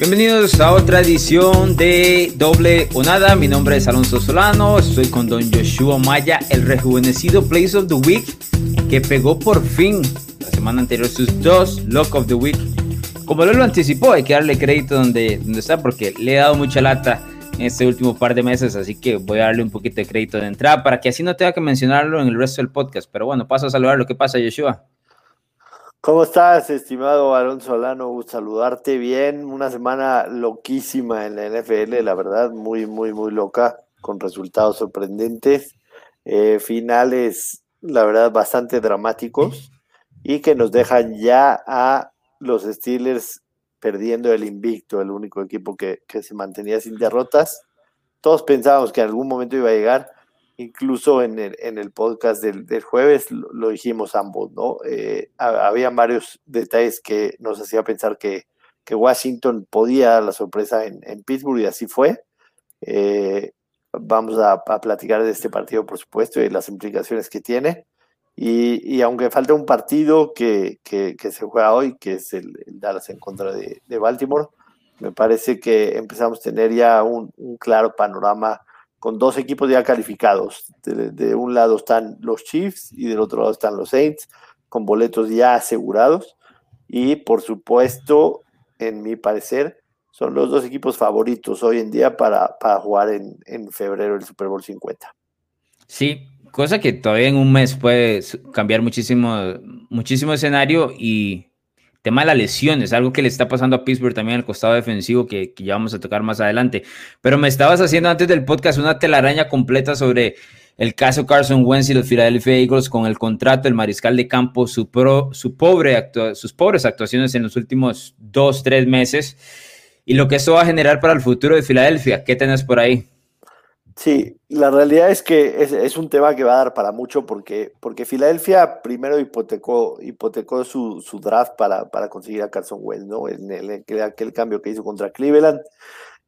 Bienvenidos a otra edición de Doble o Nada. Mi nombre es Alonso Solano. Estoy con Don Joshua Maya, el rejuvenecido Place of the Week, que pegó por fin la semana anterior sus dos Lock of the Week. Como él lo anticipó, hay que darle crédito donde, donde está, porque le he dado mucha lata en este último par de meses, así que voy a darle un poquito de crédito de entrada para que así no tenga que mencionarlo en el resto del podcast. Pero bueno, paso a saludar lo que pasa, Joshua. ¿Cómo estás, estimado Aaron Solano? Saludarte bien. Una semana loquísima en la NFL, la verdad, muy, muy, muy loca, con resultados sorprendentes. Eh, finales, la verdad, bastante dramáticos y que nos dejan ya a los Steelers perdiendo el invicto, el único equipo que, que se mantenía sin derrotas. Todos pensábamos que en algún momento iba a llegar incluso en el, en el podcast del, del jueves lo, dijimos ambos, ¿no? Eh, había varios detalles que nos hacía pensar que, que Washington podía dar la sorpresa en, Pittsburgh y así fue. Eh, vamos a, a, platicar de este partido, por supuesto, y las implicaciones que tiene. Y, y aunque falta un partido que, que, se juega hoy, que es el, el Dallas en contra de, de, Baltimore, me parece que empezamos a tener ya un claro panorama con dos equipos ya calificados. De, un lado están los Chiefs y del otro lado están los Saints, con boletos ya asegurados. Y por supuesto, en mi parecer, son los dos equipos favoritos hoy en día para, para jugar en, en febrero el Super Bowl 50. Sí, cosa que todavía en un mes puede cambiar muchísimo, muchísimo escenario y tema de las lesiones, algo que le está pasando a Pittsburgh también al costado defensivo que, que, ya vamos a tocar más adelante. Pero me estabas haciendo antes del podcast una telaraña completa sobre el caso Carson Wentz y los Philadelphia Eagles con el contrato del mariscal de campo, su, pro, su pobre sus pobres actuaciones en los últimos dos, tres meses y lo que eso va a generar para el futuro de Filadelfia. ¿Qué tenés por ahí? Sí, la realidad es que es, es, un tema que va a dar para mucho porque, porque Filadelfia primero hipotecó, hipotecó su, su draft para, para, conseguir a Carson Wentz, ¿no? En, el, en aquel cambio que hizo contra Cleveland.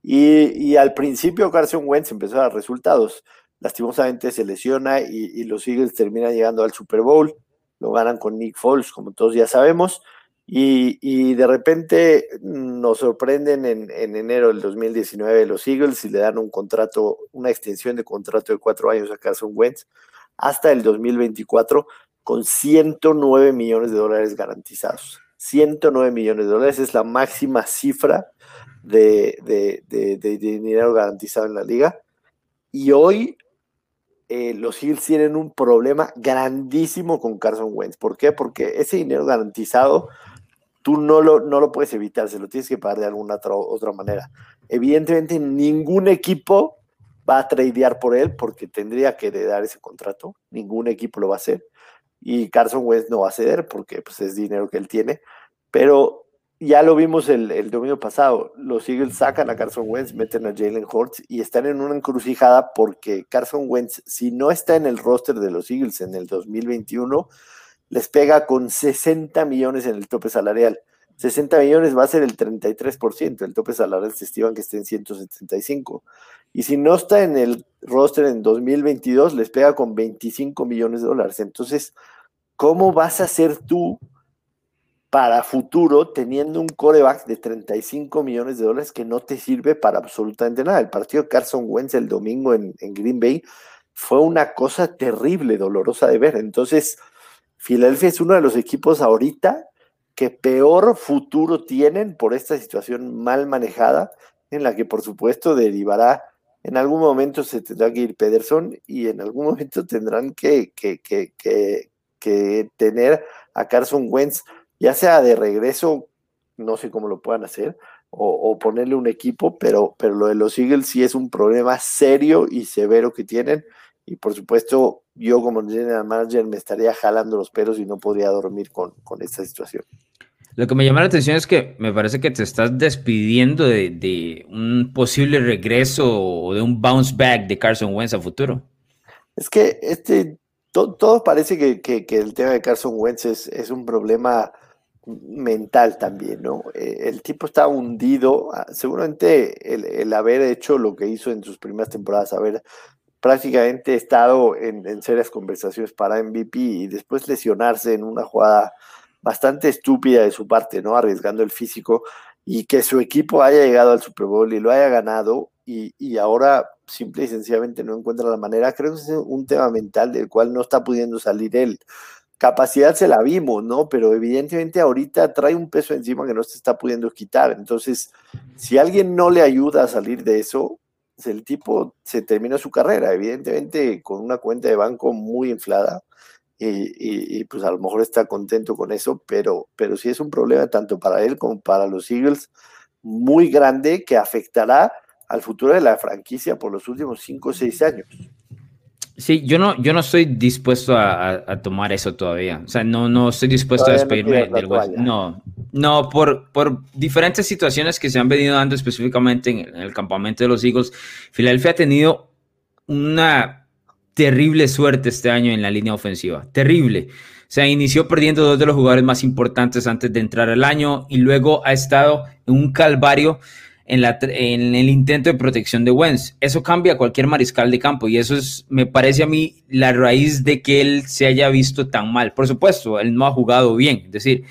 Y, y, al principio Carson Wentz empezó a dar resultados. Lastimosamente se lesiona y, y los Eagles terminan llegando al Super Bowl. Lo ganan con Nick Foles, como todos ya sabemos. Y, de repente nos sorprenden en, en, enero del 2019 los Eagles y le dan un contrato, una extensión de contrato de cuatro años a Carson Wentz hasta el 2024 con 109 millones de dólares garantizados. 109 millones de dólares es la máxima cifra de, de, de, de dinero garantizado en la liga. Y hoy eh, los Eagles tienen un problema grandísimo con Carson Wentz. ¿Por qué? Porque ese dinero garantizado tú no lo, no lo puedes evitar, se lo tienes que pagar de alguna otra, otra manera. Evidentemente, ningún equipo va a tradear por él porque tendría que dar ese contrato. Ningún equipo lo va a hacer. Y Carson Wentz no va a ceder porque pues, es dinero que él tiene. Pero ya lo vimos el, el domingo pasado. Los Eagles sacan a Carson Wentz, meten a Jalen Hurts y están en una encrucijada porque Carson Wentz, si no está en el roster de los Eagles en el 2021, les pega con 60 millones en el tope salarial. 60 millones va a ser el 33%, el tope salarial se estima que esté en 175. Y si no está en el roster en 2022, les pega con 25 millones de dólares. Entonces, ¿cómo vas a hacer tú para futuro teniendo un coreback de 35 millones de dólares que no te sirve para absolutamente nada? El partido de Carson Wentz el domingo en, en Green Bay fue una cosa terrible, dolorosa de ver. Entonces, Filadelfia es uno de los equipos ahorita que peor futuro tienen por esta situación mal manejada, en la que por supuesto derivará, en algún momento se tendrá que ir Pederson y en algún momento tendrán que, que, que, que tener a Carson Wentz, ya sea de regreso, no sé cómo lo puedan hacer, o, o, ponerle un equipo, pero, pero lo de los Eagles sí es un problema serio y severo que tienen y por supuesto yo como general manager me estaría jalando los pelos y no podría dormir con, con esta situación. Lo que me llama la atención es que me parece que te estás despidiendo de, de un posible regreso o de un bounce back de Carson Wentz a futuro. Es que este, to, todo parece que, que, que, el tema de Carson Wentz es, es un problema mental también, ¿no? Eh, el tipo está hundido, ah, seguramente el, el, haber hecho lo que hizo en sus primeras temporadas, haber prácticamente estado en, serias conversaciones para MVP y después lesionarse en una jugada bastante estúpida de su parte, ¿no? Arriesgando el físico. y que su equipo haya llegado al Super Bowl y lo haya ganado y, y, ahora simple y sencillamente no encuentra la manera, creo que es un tema mental del cual no está pudiendo salir él. Capacidad se la vimos, ¿no? Pero evidentemente ahorita trae un peso encima que no se está pudiendo quitar. Entonces, si alguien no le ayuda a salir de eso, el tipo se termina su carrera, evidentemente con una cuenta de banco muy inflada. Y, y, pues a lo mejor está contento con eso, pero, pero sí es un problema tanto para él como para los Eagles muy grande que afectará al futuro de la franquicia por los últimos 5 o 6 años. Sí, yo no, yo no estoy dispuesto a, tomar eso todavía. O sea, no, no estoy dispuesto a despedirme del West. No, no, por, por diferentes situaciones que se han venido dando específicamente en el campamento de los Eagles, Filadelfia ha tenido una terrible suerte este año en la línea ofensiva. Terrible. O sea, inició perdiendo dos de los jugadores más importantes antes de entrar al año y luego ha estado en un calvario en, la, en el intento de protección de Wentz. Eso cambia a cualquier mariscal de campo y eso es, me parece a mí, la raíz de que él se haya visto tan mal. Por supuesto, él no ha jugado bien, es decir,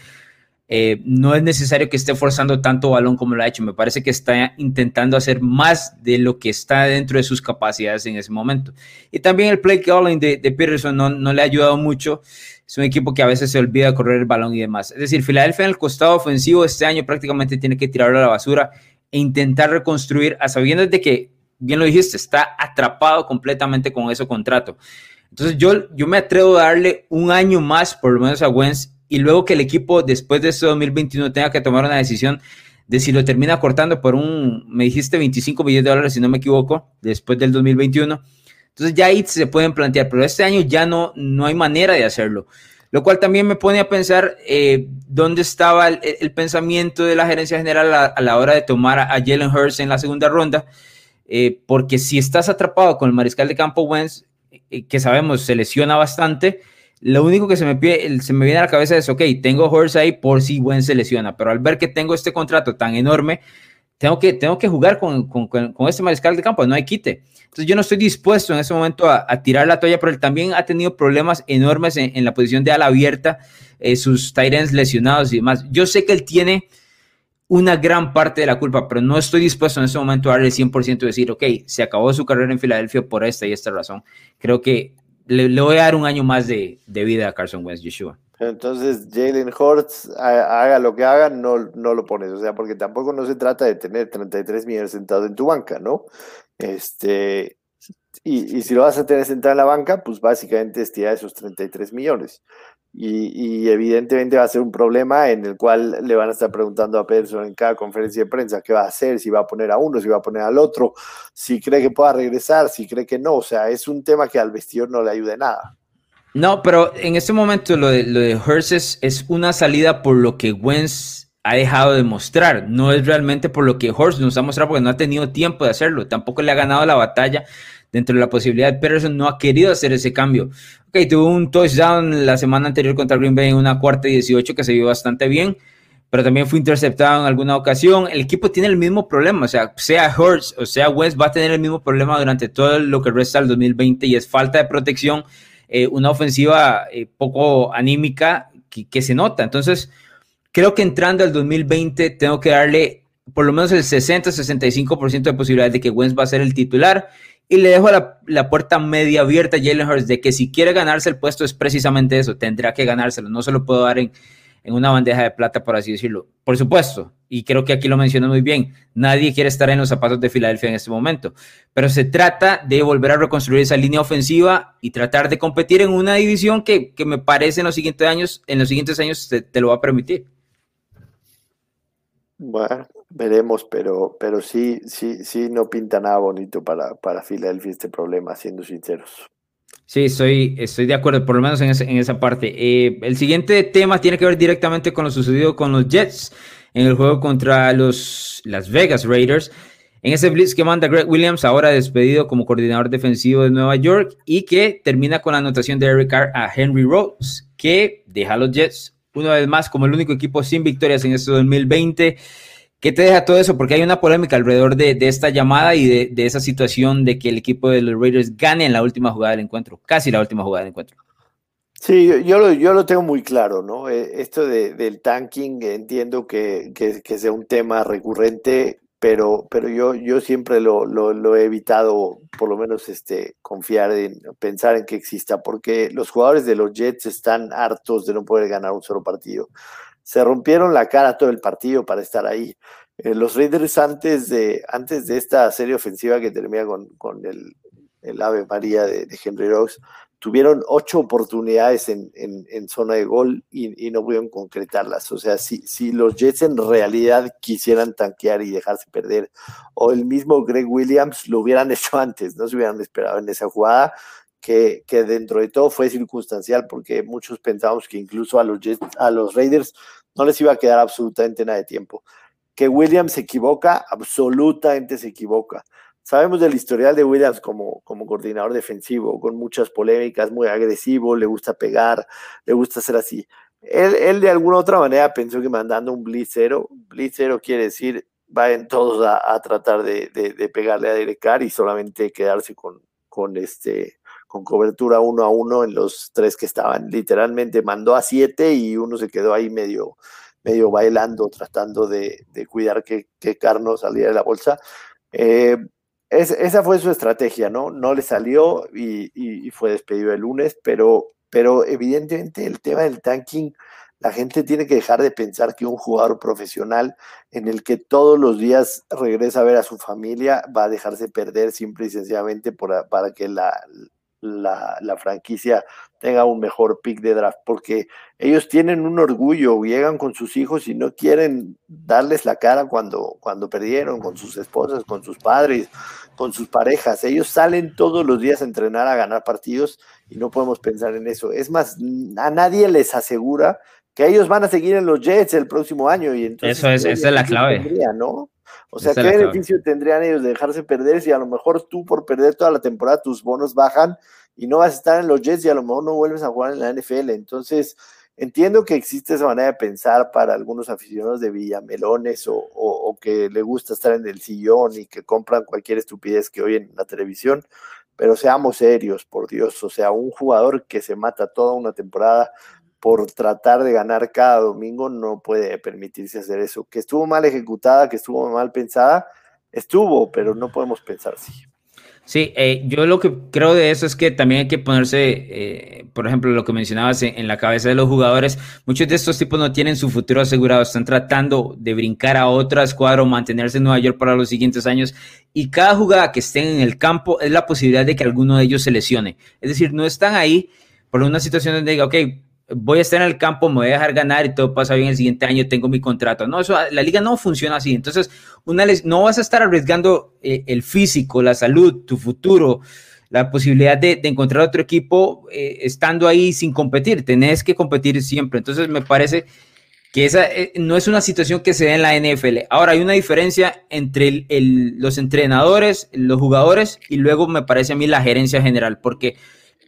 eh, no es necesario que esté forzando tanto balón como lo ha hecho. Me parece que está intentando hacer más de lo que está dentro de sus capacidades en ese momento. Y también el play calling de, de Peterson no, no le ha ayudado mucho. Es un equipo que a veces se olvida de correr el balón y demás. Es decir, Filadelfia en el costado ofensivo este año prácticamente tiene que tirarlo a la basura e intentar reconstruir a sabiendas de que, bien lo dijiste, está atrapado completamente con ese contrato. Entonces yo, yo me atrevo a darle un año más, por lo menos a Wentz, y luego que el equipo después de este 2021 tenga que tomar una decisión de si lo termina cortando por un, me dijiste 25 millones de dólares, si no me equivoco, después del 2021. Entonces ya ahí se pueden plantear, pero este año ya no, no hay manera de hacerlo. Lo cual también me pone a pensar eh, dónde estaba el, pensamiento de la gerencia general a, la hora de tomar a, Jalen Hurts en la segunda ronda, eh, porque si estás atrapado con el mariscal de campo Wentz, eh, que sabemos se lesiona bastante, lo único que se me, me viene a la cabeza es, ok, tengo Hurts ahí por si Wentz se lesiona, pero al ver que tengo este contrato tan enorme, tengo que, tengo que jugar con, con, con, este mariscal de campo, no hay quite. Entonces yo no estoy dispuesto en ese momento a, tirar la toalla, pero él también ha tenido problemas enormes en, la posición de ala abierta, eh, sus Tyrants lesionados y demás. Yo sé que él tiene una gran parte de la culpa, pero no estoy dispuesto en ese momento a darle 100% y decir, ok, se acabó su carrera en Filadelfia por esta y esta razón. Creo que le, voy a dar un año más de, de vida a Carson Wentz, Yeshua. Entonces, Jalen Hurts, haga lo que haga, no, no lo pones. O sea, porque tampoco no se trata de tener 33 millones sentados en tu banca, ¿no? Este, y, y si lo vas a tener sentado en la banca, pues básicamente estirar esos 33 millones. Y, evidentemente va a ser un problema en el cual le van a estar preguntando a Peterson en cada conferencia de prensa qué va a hacer, si va a poner a uno, si va a poner al otro, si cree que pueda regresar, si cree que no. O sea, es un tema que al vestidor no le ayude nada. No, pero en este momento lo de, lo es una salida por lo que Wentz ha dejado de mostrar. No es realmente por lo que Horst nos ha mostrado porque no ha tenido tiempo de hacerlo. Tampoco le ha ganado la batalla dentro de la posibilidad. Peterson no ha querido hacer ese cambio. Ok, tuvo un touchdown la semana anterior contra Green Bay en una cuarta y 18 que se vio bastante bien, pero también fue interceptado en alguna ocasión. El equipo tiene el mismo problema, o sea, sea Hurts o sea West va a tener el mismo problema durante todo lo que resta del 2020 y es falta de protección eh, una ofensiva eh, poco anímica que, se nota. Entonces, creo que entrando al 2020 tengo que darle por lo menos el 60-65% de posibilidades de que Wentz va a ser el titular y le dejo la, la, puerta media abierta a Jalen Hurts de que si quiere ganarse el puesto es precisamente eso, tendrá que ganárselo, no se lo puedo dar en, en una bandeja de plata, por así decirlo. Por supuesto, y creo que aquí lo mencionó muy bien, nadie quiere estar en los zapatos de Filadelfia en este momento, pero se trata de volver a reconstruir esa línea ofensiva y tratar de competir en una división que, me parece en los siguientes años, en los siguientes años te, lo va a permitir. Bueno, veremos, pero, pero sí, sí, sí, no pinta nada bonito para, para Filadelfia este problema, siendo sinceros. Sí, estoy, estoy de acuerdo, por lo menos en, esa parte. Eh, el siguiente tema tiene que ver directamente con lo sucedido con los Jets en el juego contra los Las Vegas Raiders. En ese blitz que manda Greg Williams, ahora despedido como coordinador defensivo de Nueva York, y que termina con la anotación de Eric Carr a Henry Rose, que deja a los Jets una vez más como el único equipo sin victorias en este 2020. ¿Qué te deja todo eso? Porque hay una polémica alrededor de, esta llamada y de, de, esa situación de que el equipo de los Raiders gane en la última jugada del encuentro, casi la última jugada del encuentro. Sí, yo lo, yo lo tengo muy claro, ¿no? Eh, esto de, del tanking, entiendo que, que, que, sea un tema recurrente, pero, pero yo, yo siempre lo, lo, lo, he evitado, por lo menos este, confiar en pensar en que exista, porque los jugadores de los Jets están hartos de no poder ganar un solo partido. Se rompieron la cara todo el partido para estar ahí. Eh, los Raiders antes de, antes de esta serie ofensiva que termina con, con el, el Ave María de, de Henry Rocks, tuvieron ocho oportunidades en, en, zona de gol y, y, no pudieron concretarlas. O sea, si, si los Jets en realidad quisieran tanquear y dejarse perder, o el mismo Greg Williams lo hubieran hecho antes, no se hubieran esperado en esa jugada, que, dentro de todo fue circunstancial, porque muchos pensábamos que incluso a los, Jets, a los Raiders no les iba a quedar absolutamente nada de tiempo. Que Williams se equivoca, absolutamente se equivoca Sabemos del historial de Williams como, como coordinador defensivo, con muchas polémicas, muy agresivo, le gusta pegar, le gusta hacer así. Él, él de alguna otra manera pensó que mandando un blitz cero quiere decir vayan todos a, a tratar de, de, de, pegarle a Derek Carr y solamente quedarse con, con, este, con cobertura uno a uno en los tres que estaban. Literalmente mandó a siete y uno se quedó ahí medio, medio bailando, tratando de, de cuidar que, que Carr no saliera de la bolsa. Eh, es, esa fue su estrategia, ¿no? No le salió y, y, y, fue despedido el lunes, pero, pero evidentemente el tema del tanking, la gente tiene que dejar de pensar que un jugador profesional en el que todos los días regresa a ver a su familia va a dejarse perder simple y sencillamente por, para que la, la, franquicia tenga un mejor pick de draft, porque ellos tienen un orgullo, llegan con sus hijos y no quieren darles la cara cuando, cuando perdieron, con sus esposas, con sus padres, con sus parejas. Ellos salen todos los días a entrenar, a ganar partidos y no podemos pensar en eso. Es más, a nadie les asegura que ellos van a seguir en los Jets el próximo año. Y entonces, eso es, esa es la clave. Tendría, ¿no? O sea, ¿qué beneficio tendrían ellos de dejarse perder si a lo mejor tú por perder toda la temporada tus bonos bajan y no vas a estar en los Jets y a lo mejor no vuelves a jugar en la NFL? Entonces, entiendo que existe esa manera de pensar para algunos aficionados de Villamelones o, o, o que le gusta estar en el sillón y que compran cualquier estupidez que oyen en la televisión, pero seamos serios, por Dios, o sea, un jugador que se mata toda una temporada por tratar de ganar cada domingo no puede permitirse hacer eso. Que estuvo mal ejecutada, que estuvo mal pensada, estuvo, pero no podemos pensar así. Sí, eh, yo lo que creo de eso es que también hay que ponerse, eh, por ejemplo, lo que mencionabas en, en, la cabeza de los jugadores. Muchos de estos tipos no tienen su futuro asegurado, están tratando de brincar a otra escuadra o mantenerse en Nueva York para los siguientes años. Y cada jugada que estén en el campo es la posibilidad de que alguno de ellos se lesione. Es decir, no están ahí por una situación donde diga, ok, voy a estar en el campo, me voy a dejar ganar y todo pasa bien el siguiente año, tengo mi contrato. No, eso, la liga no funciona así. Entonces, una no vas a estar arriesgando eh, el físico, la salud, tu futuro, la posibilidad de, encontrar otro equipo eh, estando ahí sin competir. Tenés que competir siempre. Entonces, me parece que esa eh, no es una situación que se ve en la NFL. Ahora, hay una diferencia entre los entrenadores, los jugadores y luego me parece a mí la gerencia general, porque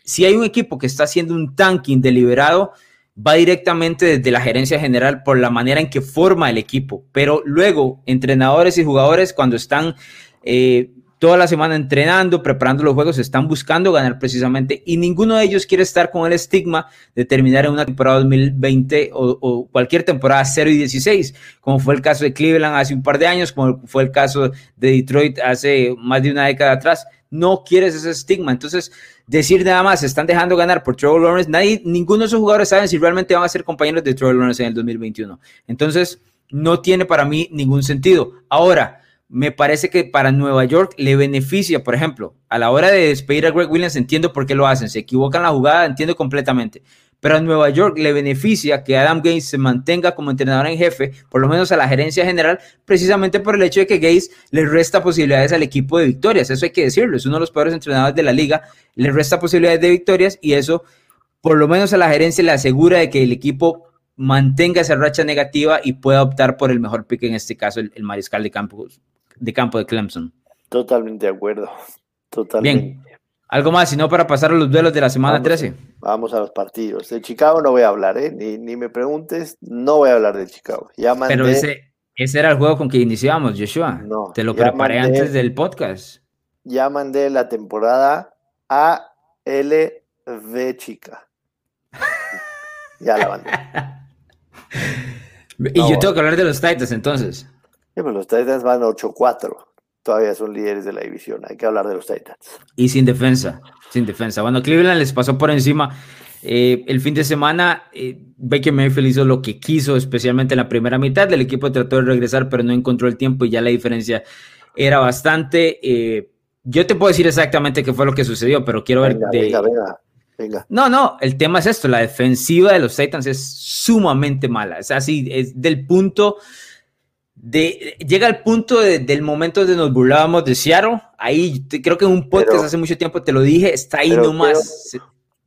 si hay un equipo que está haciendo un tanking deliberado, va directamente desde la gerencia general por la manera en que forma el equipo. Pero luego, entrenadores y jugadores, cuando están eh, toda la semana entrenando, preparando los juegos, están buscando ganar precisamente y ninguno de ellos quiere estar con el estigma de terminar en una temporada 2020 o, o, cualquier temporada 0 y 16, como fue el caso de Cleveland hace un par de años, como fue el caso de Detroit hace más de una década atrás. No quieres ese estigma. Entonces, decir nada más, están dejando ganar por Trevor Lawrence, nadie, ninguno de esos jugadores saben si realmente van a ser compañeros de Trevor Lawrence en el 2021. Entonces, no tiene para mí ningún sentido. Ahora, me parece que para Nueva York le beneficia, por ejemplo, a la hora de despedir a Greg Williams, entiendo por qué lo hacen, se equivocan la jugada, entiendo completamente, pero a Nueva York le beneficia que Adam Gates se mantenga como entrenador en jefe, por lo menos a la gerencia general, precisamente por el hecho de que Gates le resta posibilidades al equipo de victorias, eso hay que decirlo, es uno de los peores entrenadores de la liga, le resta posibilidades de victorias y eso por lo menos a la gerencia le asegura de que el equipo mantenga esa racha negativa y pueda optar por el mejor pick, en este caso el, el mariscal de campo, de campo de Clemson. Totalmente de acuerdo, totalmente. Bien. ¿Algo más, sino para pasar a los duelos de la semana vamos, 13? Vamos a los partidos. De Chicago no voy a hablar, ¿eh? Ni, ni me preguntes, no voy a hablar de Chicago. Ya mandé, Pero ese, ese era el juego con que iniciamos, Joshua. No, Te lo preparé mandé, antes del podcast. Ya mandé la temporada ALV chica. Ya la van. y yo tengo que hablar de los Titans entonces. Sí, pero los Titans van 8-4. Todavía son líderes de la división. Hay que hablar de los Titans. Y sin defensa. Sin defensa. Bueno, Cleveland les pasó por encima. Eh, el fin de semana, eh, Baker Mayfield hizo lo que quiso, especialmente en la primera mitad. El equipo trató de regresar, pero no encontró el tiempo y ya la diferencia era bastante. Eh, yo te puedo decir exactamente qué fue lo que sucedió, pero quiero ver. Venga, venga, venga, No, no, el tema es esto: la defensiva de los Titans es sumamente mala. Es así, es del punto. De, llega al punto del momento donde nos burlábamos de Seattle. Ahí creo que en un podcast hace mucho tiempo te lo dije, está ahí nomás.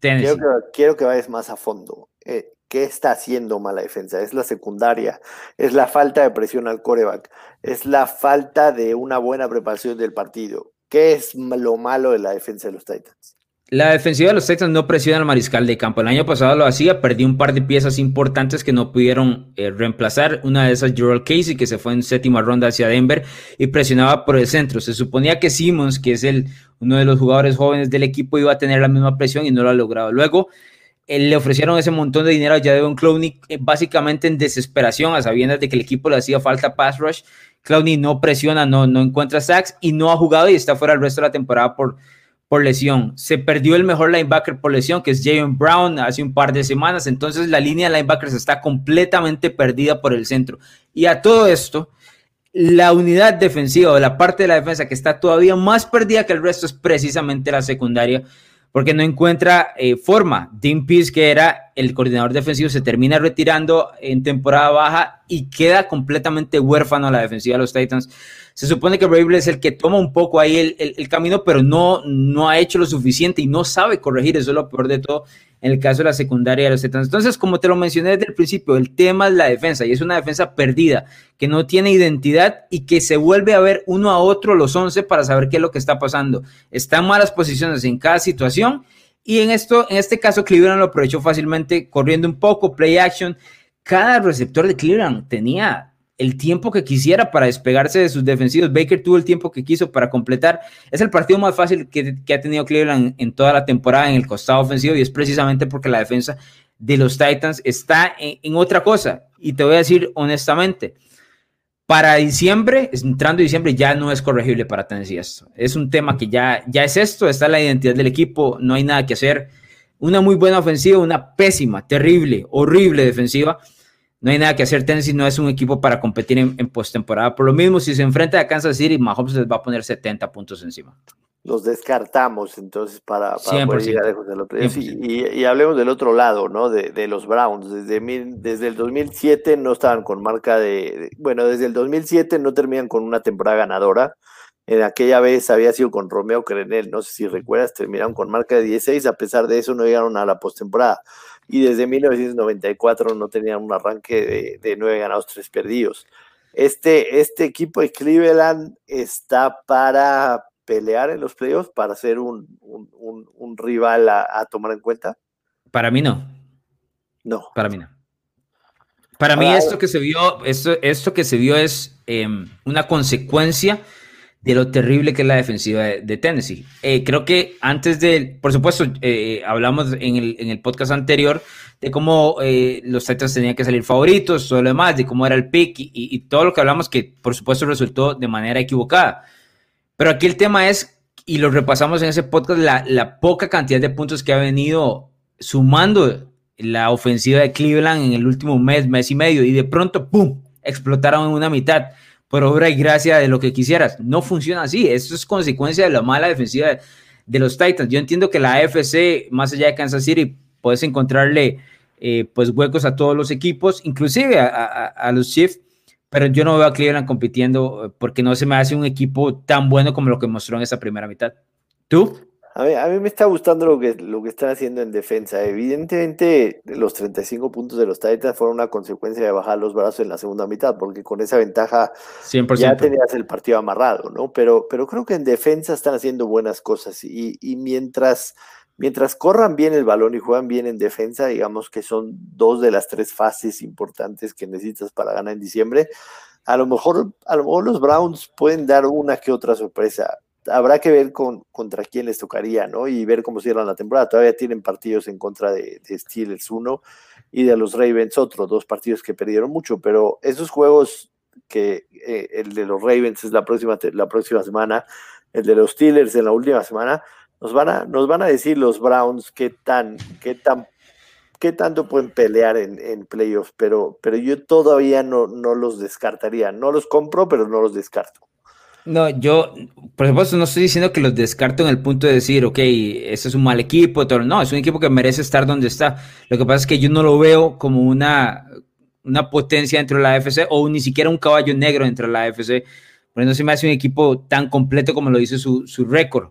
Quiero, quiero, que, vayas más a fondo. Eh, ¿Qué está haciendo mala defensa? Es la secundaria, es la falta de presión al coreback, es la falta de una buena preparación del partido. ¿Qué es lo malo de la defensa de los Titans? La defensiva de los Titans no presiona al mariscal de campo. El año pasado lo hacía, perdió un par de piezas importantes que no pudieron eh, reemplazar. Una de esas, Gerald Casey, que se fue en séptima ronda hacia Denver y presionaba por el centro. Se suponía que Simmons, que es el, uno de los jugadores jóvenes del equipo, iba a tener la misma presión y no lo ha logrado. Luego eh, le ofrecieron ese montón de dinero a Jadon Clowney, eh, básicamente en desesperación, a sabiendas de que el equipo le hacía falta pass rush. Clowney no presiona, no, no encuentra sacks y no ha jugado y está fuera el resto de la temporada por por lesión. Se perdió el mejor linebacker por lesión, que es Jayon Brown, hace un par de semanas. Entonces la línea linebackers está completamente perdida por el centro. Y a todo esto, la unidad defensiva o la parte de la defensa que está todavía más perdida que el resto es precisamente la secundaria, porque no encuentra eh, forma. Dean Pease, que era el coordinador defensivo, se termina retirando en temporada baja y queda completamente huérfano a la defensiva de los Titans. Se supone que Brable es el que toma un poco ahí el, el, camino, pero no, no ha hecho lo suficiente y no sabe corregir. Eso es lo peor de todo en el caso de la secundaria de los Titans. Entonces, como te lo mencioné desde el principio, el tema es la defensa y es una defensa perdida, que no tiene identidad y que se vuelve a ver uno a otro los 11 para saber qué es lo que está pasando. Está en malas posiciones en cada situación y en, esto, en este caso Cleveland lo aprovechó fácilmente corriendo un poco, play action. Cada receptor de Cleveland tenía el tiempo que quisiera para despegarse de sus defensivos. Baker tuvo el tiempo que quiso para completar. Es el partido más fácil que, ha tenido Cleveland en toda la temporada en el costado ofensivo y es precisamente porque la defensa de los Titans está en, otra cosa. Y te voy a decir honestamente, para diciembre, entrando diciembre, ya no es corregible para Tennessee esto. Es un tema que ya, ya es esto, está la identidad del equipo, no hay nada que hacer. Una muy buena ofensiva, una pésima, terrible, horrible defensiva no hay nada que hacer. Tennessee no es un equipo para competir en, postemporada. Por lo mismo, si se enfrenta a Kansas City, Mahomes les va a poner 70 puntos encima. Los descartamos entonces para, para poder llegar lejos del otro. y, hablemos del otro lado, ¿no? De, los Browns. Desde, desde el 2007 no estaban con marca de, Bueno, desde el 2007 no terminan con una temporada ganadora. En aquella vez había sido con Romeo Crenel, no sé si recuerdas, terminaron con marca de 16, a pesar de eso no llegaron a la postemporada y desde 1994 no tenían un arranque de, nueve ganados, tres perdidos. Este, este equipo de Cleveland está para pelear en los playoffs, para ser un, rival a, tomar en cuenta. Para mí no. No. Para mí no. Para mí esto que se vio, esto, esto que se vio es em, una consecuencia de lo terrible que es la defensiva de, Tennessee. Eh, creo que antes de, por supuesto, eh, hablamos en el, en el, podcast anterior de cómo eh, los Titans tenían que salir favoritos, todo lo demás, de cómo era el pick y, todo lo que hablamos que por supuesto resultó de manera equivocada. Pero aquí el tema es, y lo repasamos en ese podcast, la, la poca cantidad de puntos que ha venido sumando la ofensiva de Cleveland en el último mes, mes y medio, y de pronto, ¡pum!, explotaron en una mitad por obra y gracia de lo que quisieras. No funciona así. Esto es consecuencia de la mala defensiva de, los Titans. Yo entiendo que la AFC, más allá de Kansas City, puedes encontrarle eh, pues huecos a todos los equipos, inclusive a, los Chiefs, pero yo no veo a Cleveland compitiendo porque no se me hace un equipo tan bueno como lo que mostró en esa primera mitad. ¿Tú? A mí, me está gustando lo que, lo que están haciendo en defensa. Evidentemente, los 35 puntos de los Titans fueron una consecuencia de bajar los brazos en la segunda mitad, porque con esa ventaja ya tenías el partido amarrado, ¿no? Pero, pero creo que en defensa están haciendo buenas cosas y, y mientras, mientras corran bien el balón y juegan bien en defensa, digamos que son dos de las tres fases importantes que necesitas para ganar en diciembre. A lo mejor, a lo mejor los Browns pueden dar una que otra sorpresa habrá que ver con, contra quién les tocaría, ¿no? Y ver cómo cierran la temporada. Todavía tienen partidos en contra de, Steelers uno y de los Ravens otro, dos partidos que perdieron mucho, pero esos juegos que eh, el de los Ravens es la próxima, la próxima semana, el de los Steelers en la última semana, nos van a, decir los Browns qué tan, qué tan qué tanto pueden pelear en, playoffs, pero, yo todavía no los descartaría. No los compro, pero no los descarto. No, yo, por supuesto, no estoy diciendo que los descarto en el punto de decir, ok, ese es un mal equipo, todo. no, es un equipo que merece estar donde está. Lo que pasa es que yo no lo veo como una, una potencia dentro de la AFC o ni siquiera un caballo negro dentro de la AFC. Por no se me hace un equipo tan completo como lo dice su, su récord.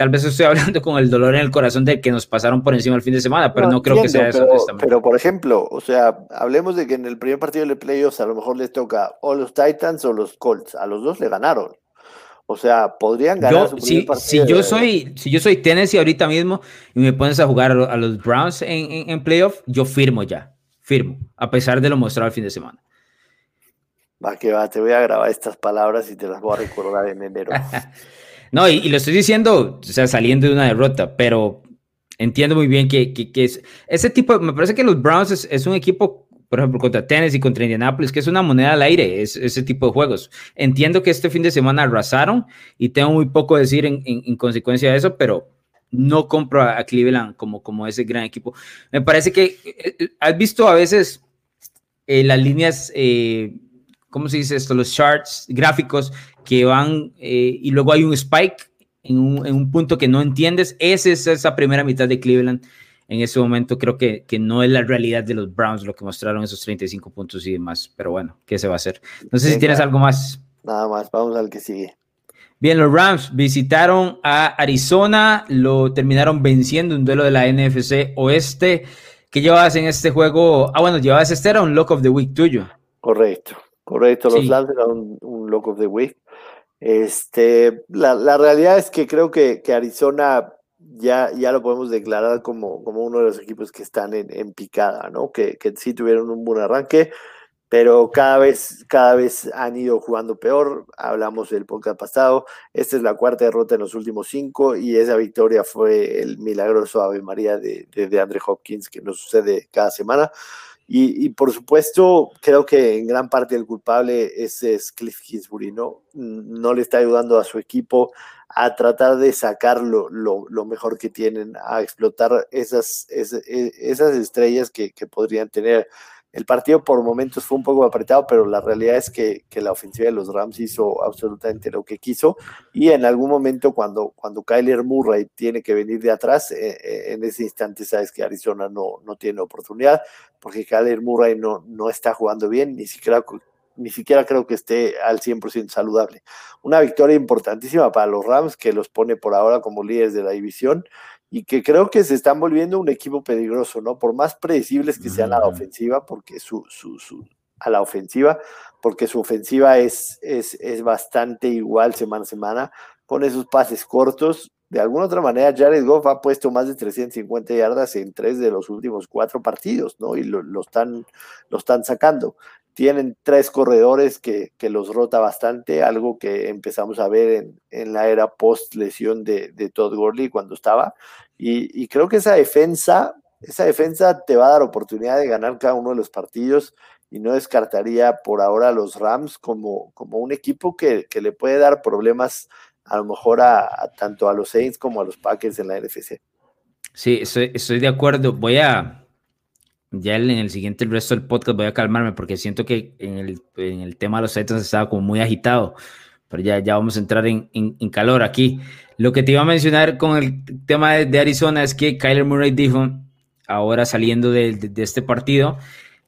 Tal vez estoy hablando con el dolor en el corazón de que nos pasaron por encima el fin de semana, pero no, creo que sea eso. Pero, por ejemplo, o sea, hablemos de que en el primer partido de playoffs a lo mejor les toca o los Titans o los Colts. A los dos le ganaron. O sea, podrían ganar su si, si yo soy, si yo soy Tennessee ahorita mismo y me pones a jugar a los Browns en, en, playoff, yo firmo ya, firmo, a pesar de lo mostrado el fin de semana. Va que va, te voy a grabar estas palabras y te las voy a recordar en enero. no, y, lo estoy diciendo, o sea, saliendo de una derrota, pero entiendo muy bien que, que, es ese tipo, me parece que los Browns es, un equipo por ejemplo, contra Tennessee, contra Indianapolis, que es una moneda al aire, es, ese tipo de juegos. Entiendo que este fin de semana arrasaron y tengo muy poco que decir en, consecuencia de eso, pero no compro a, Cleveland como, como ese gran equipo. Me parece que eh, eh, has visto a veces eh, las líneas, ¿cómo se dice esto? Los charts gráficos que van y luego hay un spike en un, en un punto que no entiendes. Esa es esa primera mitad de Cleveland en ese momento creo que, que no es la realidad de los Browns lo que mostraron esos 35 puntos y demás, pero bueno, ¿qué se va a hacer? No sé si tienes algo más. Nada más, vamos al que sigue. Bien, los Rams visitaron a Arizona, lo terminaron venciendo un duelo de la NFC Oeste. ¿Qué llevabas en este juego? Ah, bueno, llevabas este era un Lock of the Week tuyo. Correcto, correcto. Los sí. era un, un, Lock of the Week. Este, la, la realidad es que creo que, que Arizona ya, ya lo podemos declarar como, como uno de los equipos que están en, en picada, ¿no? Que, que, sí tuvieron un buen arranque, pero cada vez, cada vez han ido jugando peor. Hablamos del podcast pasado. Esta es la cuarta derrota en los últimos cinco y esa victoria fue el milagroso Ave María de, de, de Andre Hopkins que nos sucede cada semana. Y, y, por supuesto, creo que en gran parte el culpable es, Cliff Kingsbury, ¿no? No le está ayudando a su equipo a tratar de sacar lo, mejor que tienen, a explotar esas, esas, esas estrellas que, que, podrían tener. El partido por momentos fue un poco apretado, pero la realidad es que, que, la ofensiva de los Rams hizo absolutamente lo que quiso. Y en algún momento, cuando, cuando Kyler Murray tiene que venir de atrás, eh, eh en ese instante sabes que Arizona no, no tiene oportunidad, porque Kyler Murray no, no está jugando bien, ni siquiera ni siquiera creo que esté al 100% saludable. Una victoria importantísima para los Rams que los pone por ahora como líderes de la división y que creo que se están volviendo un equipo peligroso, ¿no? Por más predecibles que sean a la ofensiva, porque su, su, su a la ofensiva, porque su ofensiva es, es, es bastante igual semana a semana, con esos pases cortos. De alguna otra manera, Jared Goff ha puesto más de 350 yardas en tres de los últimos cuatro partidos, ¿no? Y lo, lo están, lo están sacando tienen tres corredores que, que, los rota bastante, algo que empezamos a ver en, en la era post lesión de, de, Todd Gurley cuando estaba. Y, y, creo que esa defensa, esa defensa te va a dar oportunidad de ganar cada uno de los partidos y no descartaría por ahora a los Rams como, como un equipo que, que le puede dar problemas a lo mejor a, tanto a los Saints como a los Packers en la NFC. Sí, estoy de acuerdo. Voy a, ya en el siguiente, el resto del podcast voy a calmarme porque siento que en el, en el tema de los Titans estaba como muy agitado, pero ya, ya vamos a entrar en, en, calor aquí. Lo que te iba a mencionar con el tema de, de Arizona es que Kyler Murray dijo, ahora saliendo de, de, de, este partido,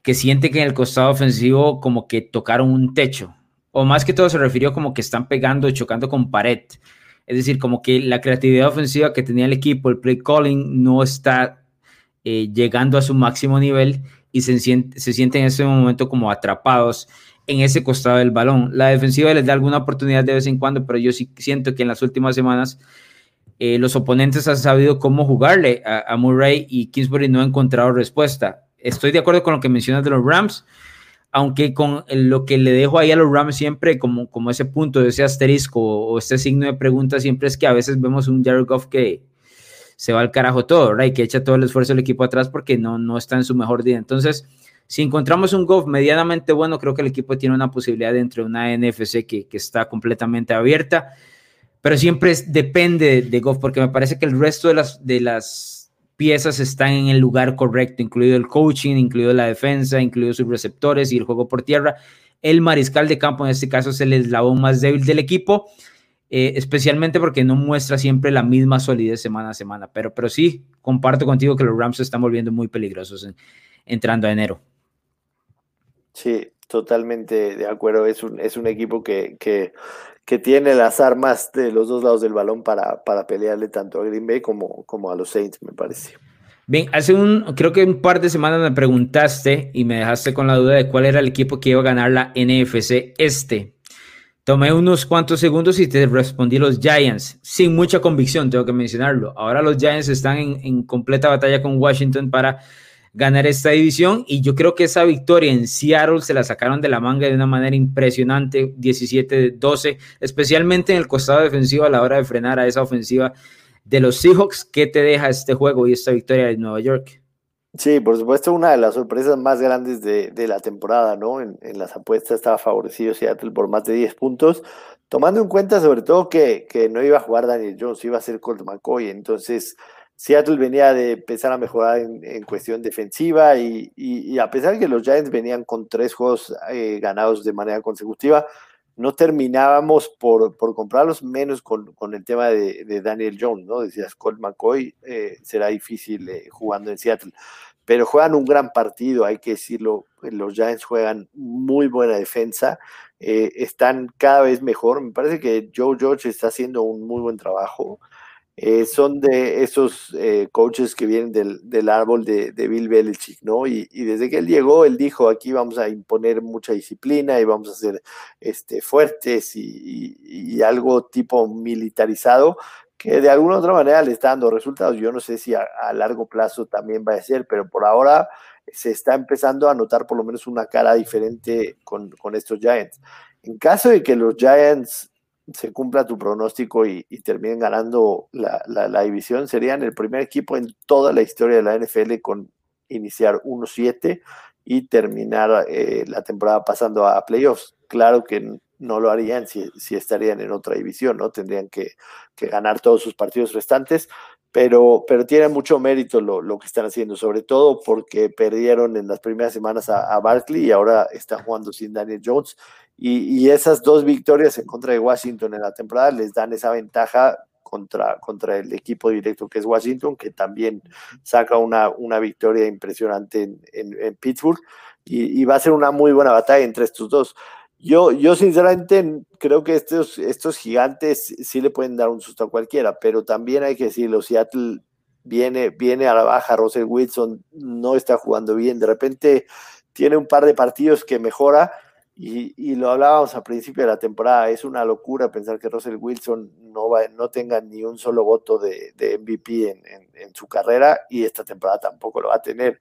que siente que en el costado ofensivo como que tocaron un techo, o más que todo se refirió como que están pegando, chocando con pared. Es decir, como que la creatividad ofensiva que tenía el equipo, el play calling, no está eh, llegando a su máximo nivel y se, siente, se sienten en ese momento como atrapados en ese costado del balón. La defensiva les da alguna oportunidad de vez en cuando, pero yo sí siento que en las últimas semanas eh, los oponentes han sabido cómo jugarle a, Murray y Kingsbury no ha encontrado respuesta. Estoy de acuerdo con lo que mencionas de los Rams. aunque con lo que le dejo ahí a los Rams siempre como, ese punto, ese asterisco o este signo de pregunta siempre es que a veces vemos un Jared Goff que se va al carajo todo, ¿verdad? Y que echa todo el esfuerzo del equipo atrás porque no, no está en su mejor día. Entonces, si encontramos un Goff medianamente bueno, creo que el equipo tiene una posibilidad dentro de una NFC que, que está completamente abierta, pero siempre depende de, Goff porque me parece que el resto de las, de las piezas están en el lugar correcto, incluido el coaching, incluido la defensa, incluido sus receptores y el juego por tierra. El mariscal de campo en este caso es el eslabón más débil del equipo, eh, especialmente porque no muestra siempre la misma solidez semana a semana. Pero, pero sí, comparto contigo que los Rams se están volviendo muy peligrosos entrando a enero. Sí, totalmente de acuerdo. Es un, es un equipo que, que que tiene las armas de los dos lados del balón para, para pelearle tanto a Green Bay como, como a los Saints, me parece. Bien, hace un, creo que un par de semanas me preguntaste y me dejaste con la duda de cuál era el equipo que iba a ganar la NFC este. Tomé unos cuantos segundos y te respondí los Giants, sin mucha convicción, tengo que mencionarlo. Ahora los Giants están en, completa batalla con Washington para ganar esta división y yo creo que esa victoria en Seattle se la sacaron de la manga de una manera impresionante, 17-12, especialmente en el costado defensivo a la hora de frenar a esa ofensiva de los Seahawks. ¿Qué te deja este juego y esta victoria de Nueva York? Sí, por supuesto, una de las sorpresas más grandes de, la temporada, ¿no? En, las apuestas estaba favorecido Seattle por más de 10 puntos, tomando en cuenta sobre todo que, que no iba a jugar Daniel Jones, iba a ser Colt McCoy, entonces Seattle venía de empezar a mejorar en, cuestión defensiva y, a pesar de que los Giants venían con tres juegos eh, ganados de manera consecutiva, no terminábamos por, por comprarlos, menos con, el tema de, Daniel Jones, ¿no? Decías, Colt McCoy eh, será difícil eh, jugando en Seattle, pero juegan un gran partido, hay que decirlo, los Giants juegan muy buena defensa, están cada vez mejor, me parece que Joe George está haciendo un muy buen trabajo, eh, son de esos eh, coaches que vienen del, árbol de, Bill Belichick, ¿no? Y, desde que él llegó, él dijo, aquí vamos a imponer mucha disciplina y vamos a ser este, fuertes y, algo tipo militarizado, que de alguna otra manera le está dando resultados. Yo no sé si a, largo plazo también va a ser, pero por ahora se está empezando a notar por lo menos una cara diferente con, con estos Giants. En caso de que los Giants se cumpla tu pronóstico y, terminen ganando la, división, serían el primer equipo en toda la historia de la NFL con iniciar 1-7 y terminar eh, la temporada pasando a playoffs. Claro que no lo harían si, estarían en otra división, ¿no? Tendrían que, ganar todos sus partidos restantes, pero, pero tiene mucho mérito lo, que están haciendo, sobre todo porque perdieron en las primeras semanas a, Barkley y ahora están jugando sin Daniel Jones y, esas dos victorias en contra de Washington en la temporada les dan esa ventaja contra, contra el equipo directo que es Washington, que también saca una, una victoria impresionante en, Pittsburgh. Y, va a ser una muy buena batalla entre estos dos. Yo, yo sinceramente creo que estos, estos gigantes sí le pueden dar un susto a cualquiera, pero también hay que decirlo, Seattle viene, viene a la baja, Russell Wilson no está jugando bien, de repente tiene un par de partidos que mejora, y, lo hablábamos al principio de la temporada, es una locura pensar que Russell Wilson no, va, no tenga ni un solo voto de, MVP en, su carrera y esta temporada tampoco lo va a tener.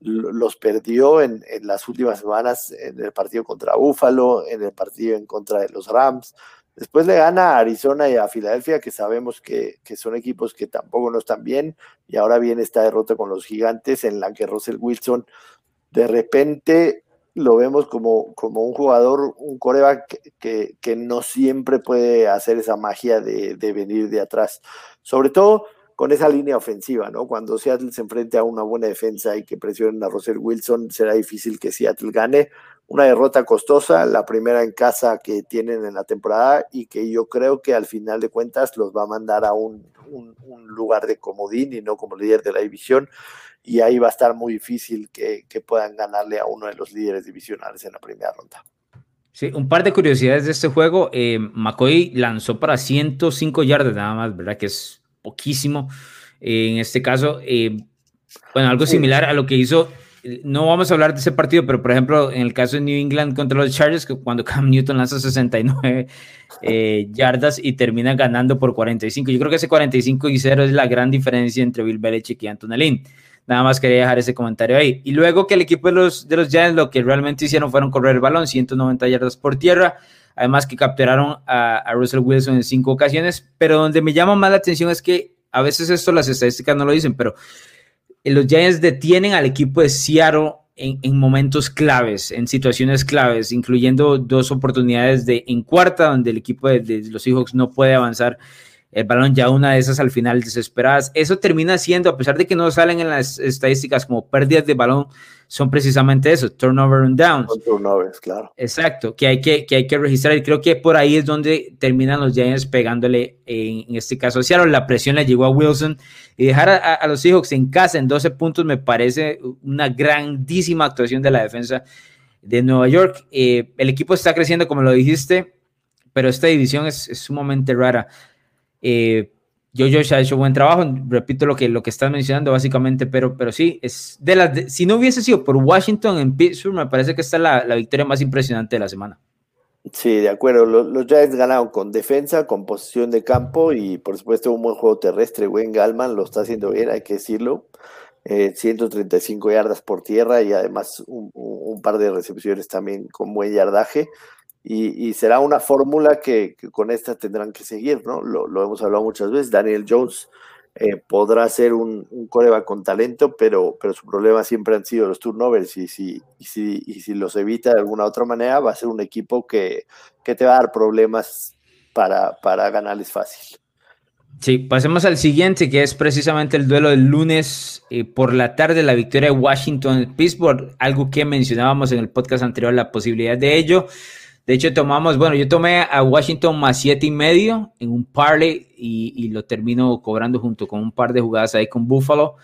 Los perdió en, las últimas semanas en el partido contra Buffalo, en el partido en contra de los Rams. Después le gana a Arizona y a Filadelfia, que sabemos que, que son equipos que tampoco no están bien. Y ahora viene esta derrota con los gigantes en la que Russell Wilson de repente lo vemos como, como un jugador, un coreback que, que, no siempre puede hacer esa magia de, venir de atrás. Sobre todo con esa línea ofensiva, ¿no? Cuando Seattle se enfrente a una buena defensa y que presionen a Russell Wilson, será difícil que Seattle gane. Una derrota costosa, la primera en casa que tienen en la temporada y que yo creo que al final de cuentas los va a mandar a un, lugar de comodín y no como líder de la división y ahí va a estar muy difícil que, puedan ganarle a uno de los líderes divisionales en la primera ronda. Sí, un par de curiosidades de este juego. Eh, McCoy lanzó para 105 yardas nada más, ¿verdad? Que es poquísimo. Eh, en este caso, eh, bueno, algo similar a lo que hizo. No vamos a hablar de ese partido, pero por ejemplo, en el caso de New England contra los Chargers, que cuando Cam Newton lanza 69 yardas y termina ganando por 45. Yo creo que ese 45 y 0 es la gran diferencia entre Bill Belichick y Antonelín. Nada más quería dejar ese comentario ahí. Y luego que el equipo de los, de los Giants lo que realmente hicieron fueron correr el balón, 190 yardas por tierra. Además que capturaron a, Russell Wilson en cinco ocasiones. Pero donde me llama más la atención es que a veces esto las estadísticas no lo dicen, pero los Giants detienen al equipo de Seattle en, momentos claves, en situaciones claves, incluyendo dos oportunidades de en cuarta, donde el equipo de, de los Seahawks no puede avanzar el balón, ya una de esas al final desesperadas. Eso termina siendo, a pesar de que no salen en las estadísticas como pérdidas de balón, son precisamente eso, turnover and downs. Turnovers, claro. Exacto, que hay que, que hay que registrar y creo que por ahí es donde terminan los Giants pegándole, en, este caso a la presión le llegó a Wilson y dejar a, los Seahawks en casa en 12 puntos me parece una grandísima actuación de la defensa de Nueva York. Eh, el equipo está creciendo, como lo dijiste, pero esta división es, es sumamente rara. Eh, yo, Josh ha hecho buen trabajo, repito lo que, lo que estás mencionando básicamente, pero, pero sí, es de las si no hubiese sido por Washington en Pittsburgh, me parece que esta es la, la victoria más impresionante de la semana. Sí, de acuerdo. Los, los, Giants ganaron con defensa, con posición de campo y por supuesto un buen juego terrestre. Wayne Galman lo está haciendo bien, hay que decirlo. 135 eh, yardas por tierra y además un, un, par de recepciones también con buen yardaje y, será una fórmula que, con esta tendrán que seguir, ¿no? Lo, hemos hablado muchas veces, Daniel Jones eh, podrá ser un, un coreba con talento, pero, pero su problema siempre han sido los turnovers y si, y si, y si los evita de alguna otra manera, va a ser un equipo que, que te va a dar problemas para, para ganarles fácil. Sí, pasemos al siguiente, que es precisamente el duelo del lunes eh, por la tarde, la victoria de Washington-Pittsburgh, algo que mencionábamos en el podcast anterior, la posibilidad de ello. De hecho, tomamos, bueno, yo tomé a Washington más siete y medio en un parlay y, lo termino cobrando junto con un par de jugadas ahí con Buffalo.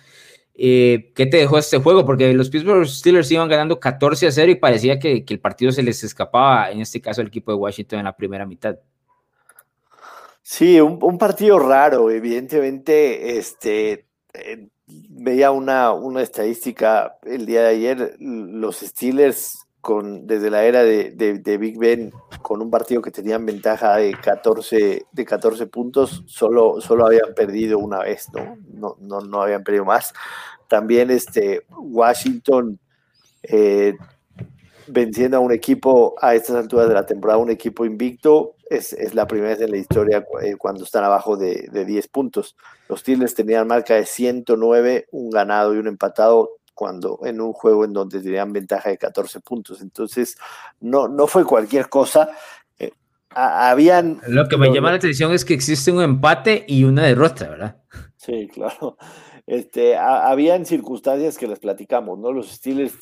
Eh, ¿Qué te dejó este juego? Porque los Pittsburgh Steelers iban ganando 14 a 0 y parecía que, el partido se les escapaba, en este caso el equipo de Washington en la primera mitad. Sí, un, partido raro, evidentemente, este, eh, veía una, una estadística el día de ayer, los Steelers con, desde la era de, Big Ben, con un partido que tenían ventaja de 14, de 14 puntos, solo, solo habían perdido una vez, ¿no? No, no, no habían perdido más. También este, Washington eh, venciendo a un equipo a estas alturas de la temporada, un equipo invicto, es, es la primera vez en la historia eh, cuando están abajo de, de 10 puntos. Los Steelers tenían marca de 109, un ganado y un empatado, cuando en un juego en donde tenían ventaja de 14 puntos. Entonces, no, no fue cualquier cosa. Eh, habían. Lo que me llama la atención es que existe un empate y una derrota, ¿verdad? Sí, claro. Este, habían circunstancias que les platicamos, ¿no? Los Steelers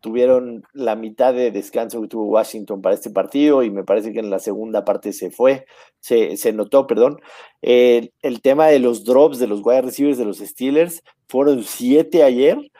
tuvieron la mitad de descanso que tuvo Washington para este partido y me parece que en la segunda parte se fue, se, se notó, perdón. el tema de los drops de los wide receivers de los Steelers fueron siete ayer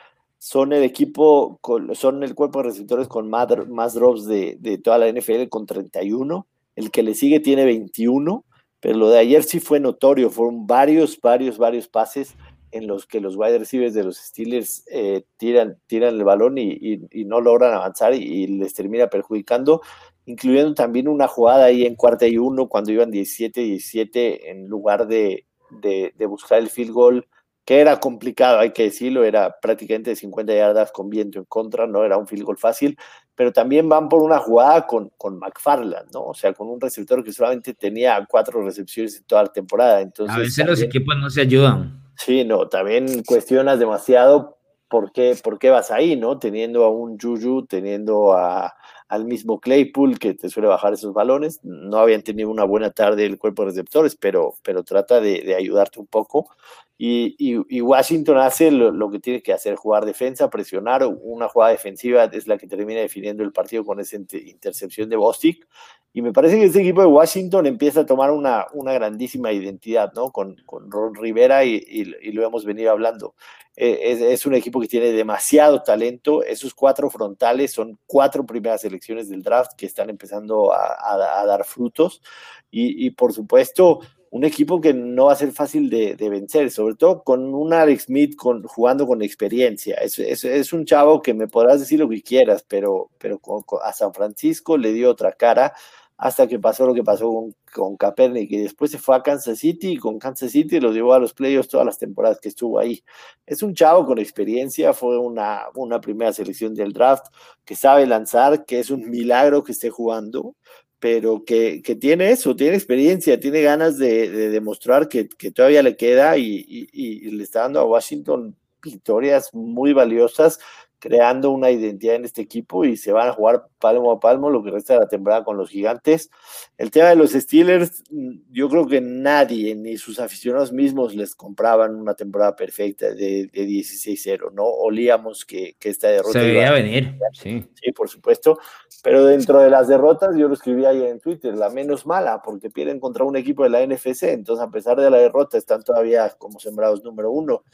son el equipo, son el cuerpo de receptores con más, más drops de, de, toda la NFL con 31. El que le sigue tiene 21, pero lo de ayer sí fue notorio. Fueron varios, varios, varios pases en los que los wide receivers de los Steelers eh, tiran, tiran el balón y, y, no logran avanzar y, les termina perjudicando, incluyendo también una jugada ahí en cuarta y uno cuando iban 17-17 en lugar de, de buscar el field goal que era complicado, hay que decirlo, era prácticamente 50 yardas con viento en contra, no era un field goal fácil, pero también van por una jugada con, con McFarland, ¿no? O sea, con un receptor que solamente tenía cuatro recepciones en toda la temporada. Entonces, a veces los equipos no se ayudan. Sí, no, también cuestionas demasiado por qué, por qué vas ahí, ¿no? Teniendo a un Juju, teniendo a, al mismo Claypool que te suele bajar esos balones. No habían tenido una buena tarde el cuerpo de receptores, pero, pero trata de, de ayudarte un poco. Y, Washington hace lo, que tiene que hacer, jugar defensa, presionar. Una jugada defensiva es la que termina definiendo el partido con esa intercepción de Bostic. Y me parece que este equipo de Washington empieza a tomar una, una grandísima identidad, ¿no? Con, con Ron Rivera y, lo hemos venido hablando. Eh, es, un equipo que tiene demasiado talento. Esos cuatro frontales son cuatro primeras elecciones del draft que están empezando a, dar frutos. Y, y por supuesto, un equipo que no va a ser fácil de, vencer, sobre todo con un Alex Smith con, jugando con experiencia. Es, es, un chavo que me podrás decir lo que quieras, pero, pero a San Francisco le dio otra cara. hasta que pasó lo que pasó con, con Kaepernick y después se fue a Kansas City y con Kansas City lo llevó a los playoffs todas las temporadas que estuvo ahí. Es un chavo con experiencia, fue una, una primera selección del draft que sabe lanzar, que es un milagro que esté jugando pero que, que, tiene eso, tiene experiencia, tiene ganas de, demostrar que, todavía le queda y, le está dando a Washington victorias muy valiosas creando una identidad en este equipo y se van a jugar palmo a palmo lo que resta de la temporada con los gigantes. El tema de los Steelers, mm, yo creo que nadie, ni sus aficionados mismos, les compraban una temporada perfecta de, 16-0, ¿no? Olíamos que, que esta derrota... Se debía venir, sí. Sí, por supuesto. Pero dentro de las derrotas, yo lo escribí ahí en Twitter, la menos mala, porque pierden contra un equipo de la NFC, entonces a pesar de la derrota están todavía como sembrados número uno.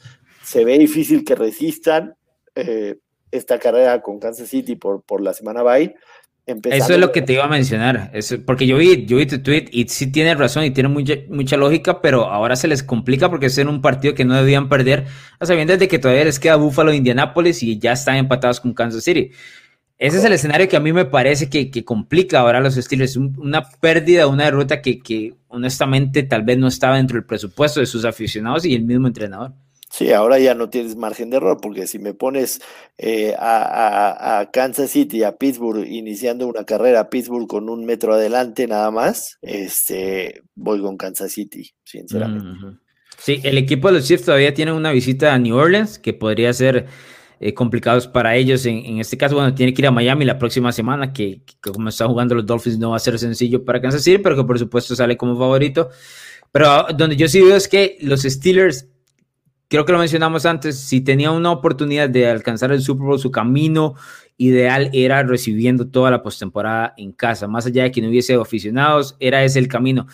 Se ve difícil que resistan. Eh, esta carrera con Kansas City por, por la semana bye. Eso es lo que te iba a mencionar, porque yo vi, yo vi tu tweet y sí tiene razón y tiene mucha, mucha lógica, pero ahora se les complica porque es en un partido que no debían perder, a sabiendas de que todavía les queda Buffalo Indianapolis y ya están empatados con Kansas City. Ese es el escenario que a mí me parece que, que complica ahora a los Steelers, una pérdida, una derrota que, que honestamente tal vez no estaba dentro del presupuesto de sus aficionados y el mismo entrenador. Sí, ahora ya no tienes margen de error, porque si me pones eh, a, Kansas City, a Pittsburgh, iniciando una carrera a Pittsburgh con un metro adelante nada más, este, voy con Kansas City, sinceramente. Sí, el equipo de los Chiefs todavía tiene una visita a New Orleans, que podría ser eh, complicados para ellos. En, este caso, bueno, tiene que ir a Miami la próxima semana, que, que como están jugando los Dolphins no va a ser sencillo para Kansas City, pero que por supuesto sale como favorito. Pero donde yo sí veo es que los Steelers creo que lo mencionamos antes, si tenía una oportunidad de alcanzar el Super Bowl, su camino ideal era recibiendo toda la postemporada en casa, más allá de que no hubiese aficionados, era ese el camino.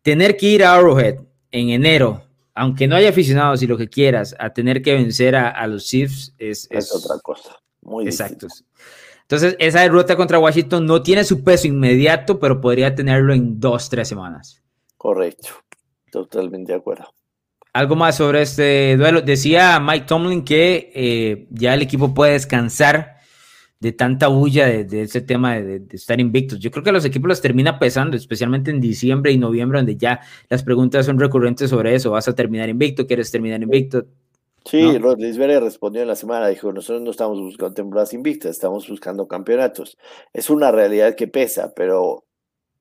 Tener que ir a Arrowhead en enero, aunque no haya aficionados y lo que quieras, a tener que vencer a, los Chiefs es, es, otra cosa. Muy exacto. Entonces, esa derrota contra Washington no tiene su peso inmediato, pero podría tenerlo en dos, tres semanas. Correcto, totalmente de acuerdo. Algo más sobre este duelo. Decía Mike Tomlin que eh, ya el equipo puede descansar de tanta bulla de, ese tema de, estar invictos. Yo creo que los equipos los termina pesando, especialmente en diciembre y noviembre, donde ya las preguntas son recurrentes sobre eso. ¿Vas a terminar invicto? ¿Quieres terminar invicto? Sí, ¿no? respondió en la semana, dijo, nosotros no estamos buscando temporadas invictas, estamos buscando campeonatos. Es una realidad que pesa, pero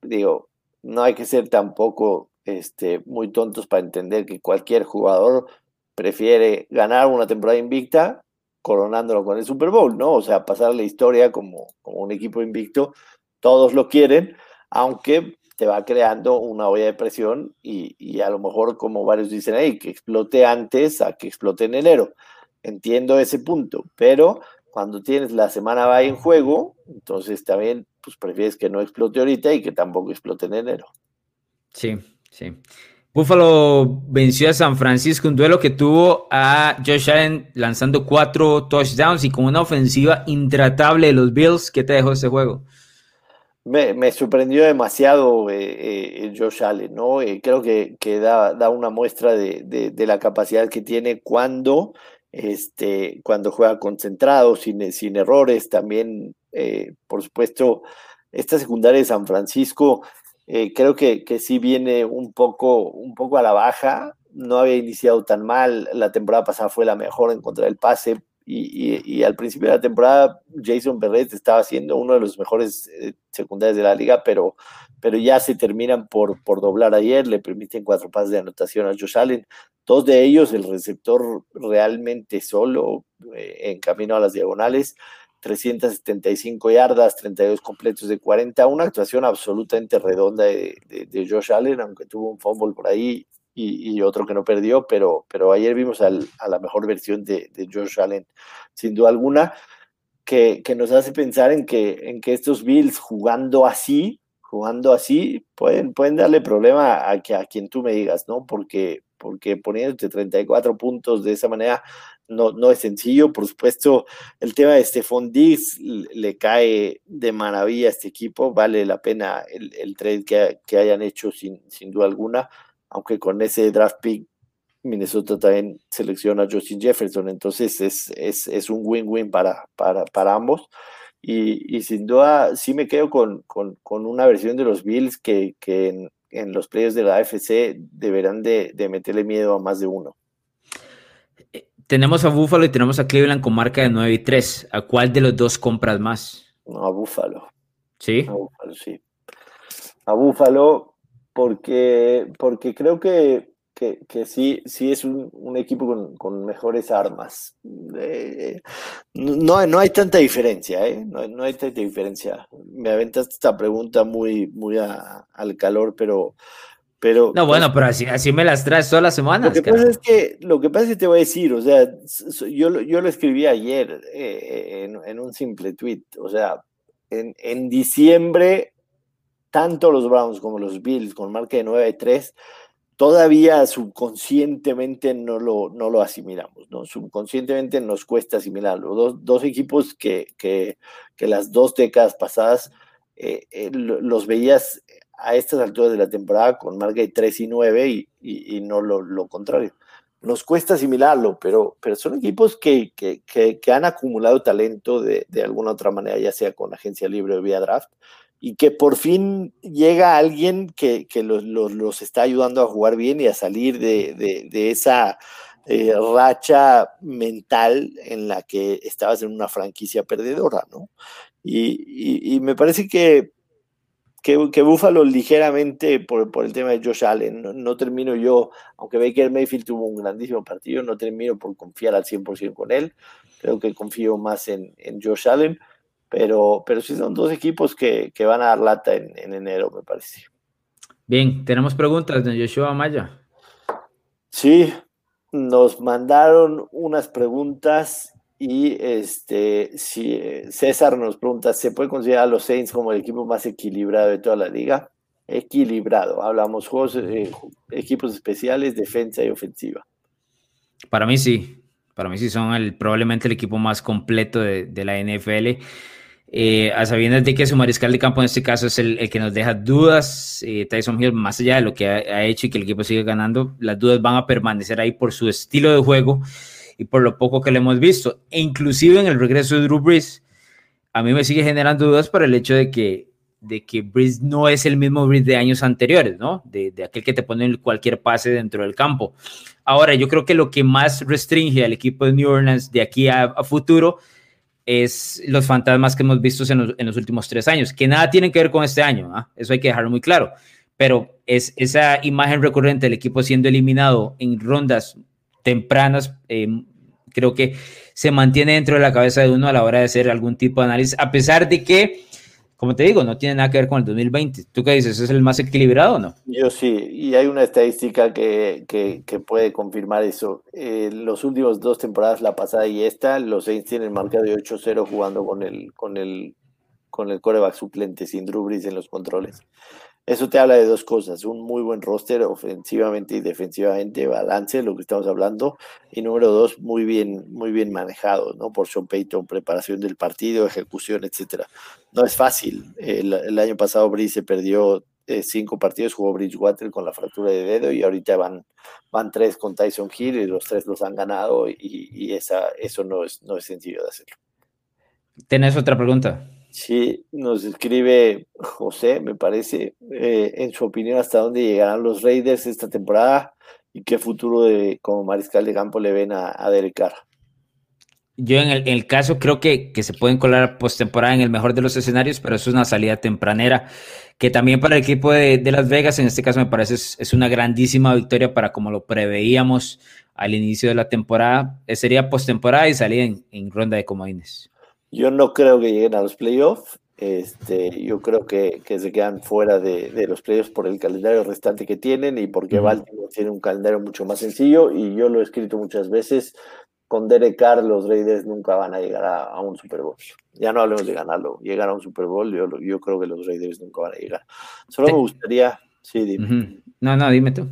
digo, no hay que ser tampoco este, muy tontos para entender que cualquier jugador prefiere ganar una temporada invicta coronándolo con el Super Bowl, ¿no? O sea, pasar la historia como, como un equipo invicto, todos lo quieren, aunque te va creando una olla de presión y, y, a lo mejor, como varios dicen ahí, que explote antes a que explote en enero. Entiendo ese punto, pero cuando tienes la semana va en juego, entonces también pues prefieres que no explote ahorita y que tampoco explote en enero. Sí, Sí. Buffalo venció a San Francisco, un duelo que tuvo a Josh Allen lanzando cuatro touchdowns y con una ofensiva intratable de los Bills. ¿Qué te dejó ese juego? Me, sorprendió demasiado eh, eh, Josh Allen, ¿no? Eh, creo que, que da, da, una muestra de, de, la capacidad que tiene cuando, este, cuando juega concentrado, sin, sin errores. También, por supuesto, esta secundaria de San Francisco eh, creo que, que sí viene un poco, un poco a la baja. No había iniciado tan mal. La temporada pasada fue la mejor en contra del pase. Y, al principio de la temporada, Jason Berret estaba siendo uno de los mejores eh, secundarios de la liga, pero, pero ya se terminan por, por doblar ayer. Le permiten cuatro pases de anotación a Josh Allen. Dos de ellos, el receptor realmente solo, eh, en camino a las diagonales. 375 yardas, 32 completos de 40, una actuación absolutamente redonda de, Josh Allen, aunque tuvo un fumble por ahí y, otro que no perdió, pero, pero ayer vimos a la mejor versión de, Josh Allen, sin duda alguna, que, que, nos hace pensar en que, en que estos Bills jugando así, jugando así, pueden, pueden darle problema a, que, a quien tú me digas, ¿no? Porque, porque poniéndote 34 puntos de esa manera no, no es sencillo. Por supuesto, el tema de Stephon Diggs le cae de maravilla a este equipo. Vale la pena el, el trade que, que, hayan hecho sin, sin duda alguna, aunque con ese draft pick Minnesota también selecciona a Justin Jefferson. Entonces es, es, es un win-win para, para, para ambos. Y, sin duda sí me quedo con, con, una versión de los Bills que, que los players de la AFC deberán de, de meterle miedo a más de uno. Tenemos a Buffalo y tenemos a Cleveland con marca de 9 y 3. ¿A cuál de los dos compras más? No, a Buffalo. ¿Sí? A Buffalo, sí. A Buffalo porque, porque creo que, que, sí, sí es un, equipo con, mejores armas. Eh, no, no hay tanta diferencia, ¿eh? No, hay tanta diferencia. Me aventaste esta pregunta muy, muy al calor, pero pero, no, bueno, pero así, así me las traes todas las semanas. Lo que pasa es que, lo que pasa es que te voy a decir, o sea, yo, yo lo escribí ayer eh, en, un simple tweet, o sea, en, en, diciembre, tanto los Browns como los Bills con marca de 9-3, todavía subconscientemente no lo, no lo asimilamos, ¿no? Subconscientemente nos cuesta asimilarlo. Dos, dos equipos que, que, que, las dos décadas pasadas eh, eh, los veías a estas alturas de la temporada con marca de 3 y 9 y, no lo, contrario. Nos cuesta asimilarlo, pero, pero son equipos que, que, han acumulado talento de, de, alguna otra manera, ya sea con agencia libre o vía draft, y que por fin llega alguien que, los, los, está ayudando a jugar bien y a salir de, de esa eh, racha mental en la que estabas en una franquicia perdedora, ¿no? y, y me parece que que, que Buffalo ligeramente por, por, el tema de Josh Allen. No, termino yo, aunque Baker Mayfield tuvo un grandísimo partido, no termino por confiar al 100% con él. Creo que confío más en, en, Josh Allen, pero, pero sí son dos equipos que, que van a dar lata en, en, enero, me parece. Bien, tenemos preguntas de Joshua Maya. Sí, nos mandaron unas preguntas y este, si César nos pregunta, ¿se puede considerar a los Saints como el equipo más equilibrado de toda la liga? Equilibrado, hablamos juegos, eh, equipos especiales, defensa y ofensiva. Para mí sí, para mí sí son el, probablemente el equipo más completo de, la NFL. Eh, a sabiendas de que su mariscal de campo en este caso es el, que nos deja dudas, Tyson Hill, más allá de lo que ha, ha, hecho y que el equipo sigue ganando, las dudas van a permanecer ahí por su estilo de juego y por lo poco que le hemos visto. E inclusive en el regreso de Drew Brees, a mí me sigue generando dudas por el hecho de que, de que Brees no es el mismo Brees de años anteriores, ¿no? De, de aquel que te pone cualquier pase dentro del campo. Ahora, yo creo que lo que más restringe al equipo de New Orleans de aquí a, futuro es los fantasmas que hemos visto en los, en los, últimos tres años, que nada tienen que ver con este año, ¿ah? eso hay que dejarlo muy claro, pero es esa imagen recurrente del equipo siendo eliminado en rondas tempranas, eh, creo que se mantiene dentro de la cabeza de uno a la hora de hacer algún tipo de análisis, a pesar de que, como te digo, no tiene nada que ver con el 2020. ¿Tú qué dices? ¿Es el más equilibrado o no? Yo sí, y hay una estadística que, que, puede confirmar eso. los últimos dos temporadas, la pasada y esta, los Saints tienen marca de 8-0 jugando con el, con el, con el coreback suplente sin Drew en los controles. Eso te habla de dos cosas, un muy buen roster ofensivamente y defensivamente, balance, lo que estamos hablando, y número dos, muy bien, muy bien manejado, ¿no? Por Sean Payton, preparación del partido, ejecución, etcétera. No es fácil. El, año pasado Brice se perdió eh, cinco partidos, jugó Bridgewater con la fractura de dedo y ahorita van, van tres con Tyson Hill y los tres los han ganado y, y esa, eso no es, no es sencillo de hacerlo. ¿Tenés otra pregunta? Sí, nos escribe José, me parece, eh, en su opinión, hasta dónde llegarán los Raiders esta temporada y qué futuro de, como mariscal de campo le ven a, a Derek Carr. Yo en el, caso creo que, que se pueden colar postemporada en el mejor de los escenarios, pero es una salida tempranera, que también para el equipo de, Las Vegas, en este caso me parece es, una grandísima victoria para como lo preveíamos al inicio de la temporada. Eh, sería postemporada y salida en, en ronda de comodines. Yo no creo que lleguen a los playoffs. Este, yo creo que, que se quedan fuera de, de, los playoffs por el calendario restante que tienen y porque Baltimore tiene un calendario mucho más sencillo. Y yo lo he escrito muchas veces. Con Derek Carr, los Raiders nunca van a llegar a, un Super Bowl. Ya no hablemos de ganarlo, llegar a un Super Bowl. Yo, yo creo que los Raiders nunca van a llegar. Solo me gustaría. Sí, dime. No, no, dime tú.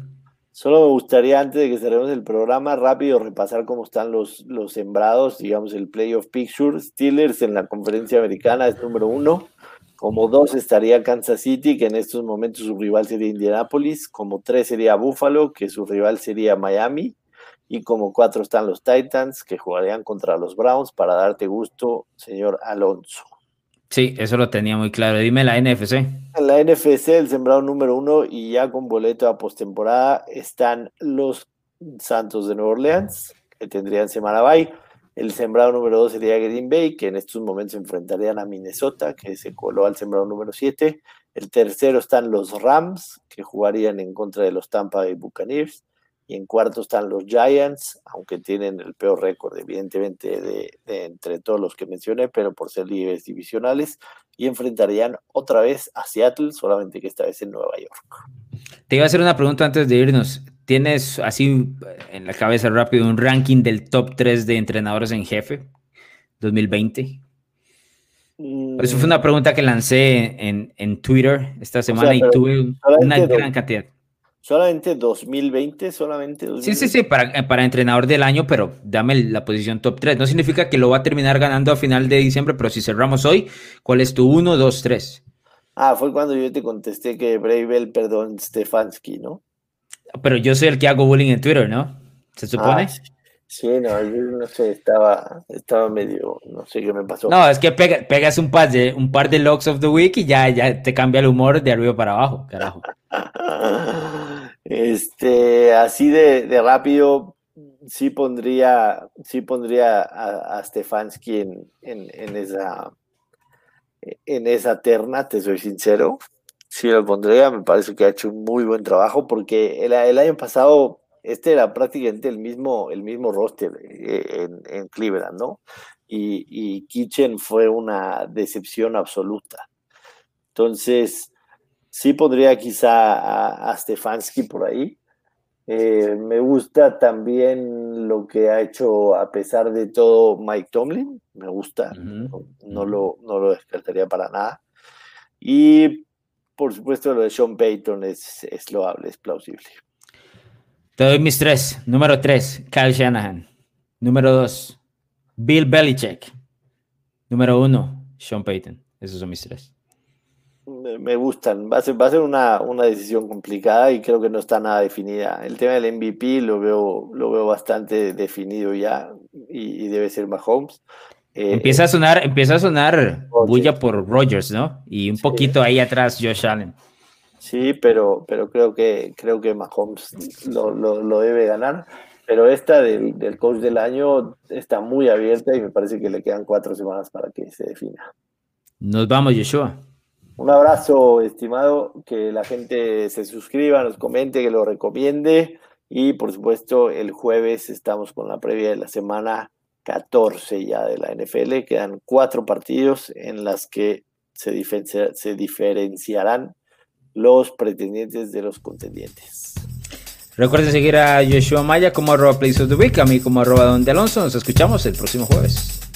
Solo me gustaría, antes de que cerremos el programa, rápido repasar cómo están los, los sembrados, digamos, el Playoff Picture. Steelers en la conferencia americana es número uno. Como dos estaría Kansas City, que en estos momentos su rival sería Indianapolis. Como tres sería Buffalo, que su rival sería Miami. Y como cuatro están los Titans, que jugarían contra los Browns para darte gusto, señor Alonso. Sí, eso lo tenía muy claro. Dime la NFC. La NFC, el sembrado número uno y ya con boleto a postemporada están los Santos de Nueva Orleans, que tendrían semana bye. El sembrado número dos sería Green Bay, que en estos momentos enfrentarían a Minnesota, que se coló al sembrado número 7. El tercero están los Rams, que jugarían en contra de los Tampa Bay Buccaneers y en cuarto están los Giants, aunque tienen el peor récord, evidentemente, de, entre todos los que mencioné, pero por ser líderes divisionales, y enfrentarían otra vez a Seattle, solamente que esta vez en Nueva York. Te iba a hacer una pregunta antes de irnos. ¿Tienes así en la cabeza rápido un ranking del top 3 de entrenadores en jefe 2020? Eso fue una mm. pregunta que lancé en, en Twitter esta semana y tuve una gran cantidad. Solamente 2020, solamente 2020. Sí, sí, sí, para, eh, para entrenador del año, pero dame la posición top 3. No significa que lo va a terminar ganando a final de diciembre, pero si cerramos hoy, ¿cuál es tu 1, 2, 3? Ah, fue cuando yo te contesté que Bravel, perdón, Stefanski, ¿no? Pero yo soy el que hago bullying en Twitter, ¿no? ¿Se supone? Ah, sí. no, yo no sé, estaba, estaba medio, no sé qué me pasó. No, es que pegas un par de, un par de logs of the week y ya, ya te cambia el humor de arriba para abajo, carajo. Este, así de, rápido, sí pondría, sí pondría a, Stefanski en, en, esa, en esa terna, te soy sincero. Sí lo pondría, me parece que ha hecho un muy buen trabajo porque el, año pasado este era prácticamente el mismo, el mismo roster eh, en, en Cleveland, ¿no? Y, y Kitchen fue una decepción absoluta. Entonces, Sí pondría quizá a, Stefanski por ahí. Eh, me gusta también lo que ha hecho, a pesar de todo, Mike Tomlin. Me gusta, no, lo, no lo descartaría para nada. Y por supuesto, lo de Sean Payton es, es loable, es plausible. Te doy mis tres. Número tres, Kyle Shanahan. Número dos, Bill Belichick. Número uno, Sean Payton. Esos son mis tres me gustan. Va a ser, va a ser una, una, decisión complicada y creo que no está nada definida. El tema del MVP lo veo, lo veo bastante definido ya y, debe ser Mahomes. Eh, empieza a sonar, empieza a sonar bulla por Rogers, ¿no? Y un poquito ahí atrás Josh Allen. Sí, pero, pero creo que creo que Mahomes lo, lo, debe ganar. Pero esta del, del coach del año está muy abierta y me parece que le quedan cuatro semanas para que se defina. Nos vamos, Yeshua. Un abrazo, estimado, que la gente se suscriba, nos comente, que lo recomiende. Y por supuesto, el jueves estamos con la previa de la semana 14 ya de la NFL. Quedan cuatro partidos en las que se, diferenciarán los pretendientes de los contendientes. Recuerden seguir a Joshua Maya como arroba Place of a mí como arroba Don Alonso. Nos escuchamos el próximo jueves.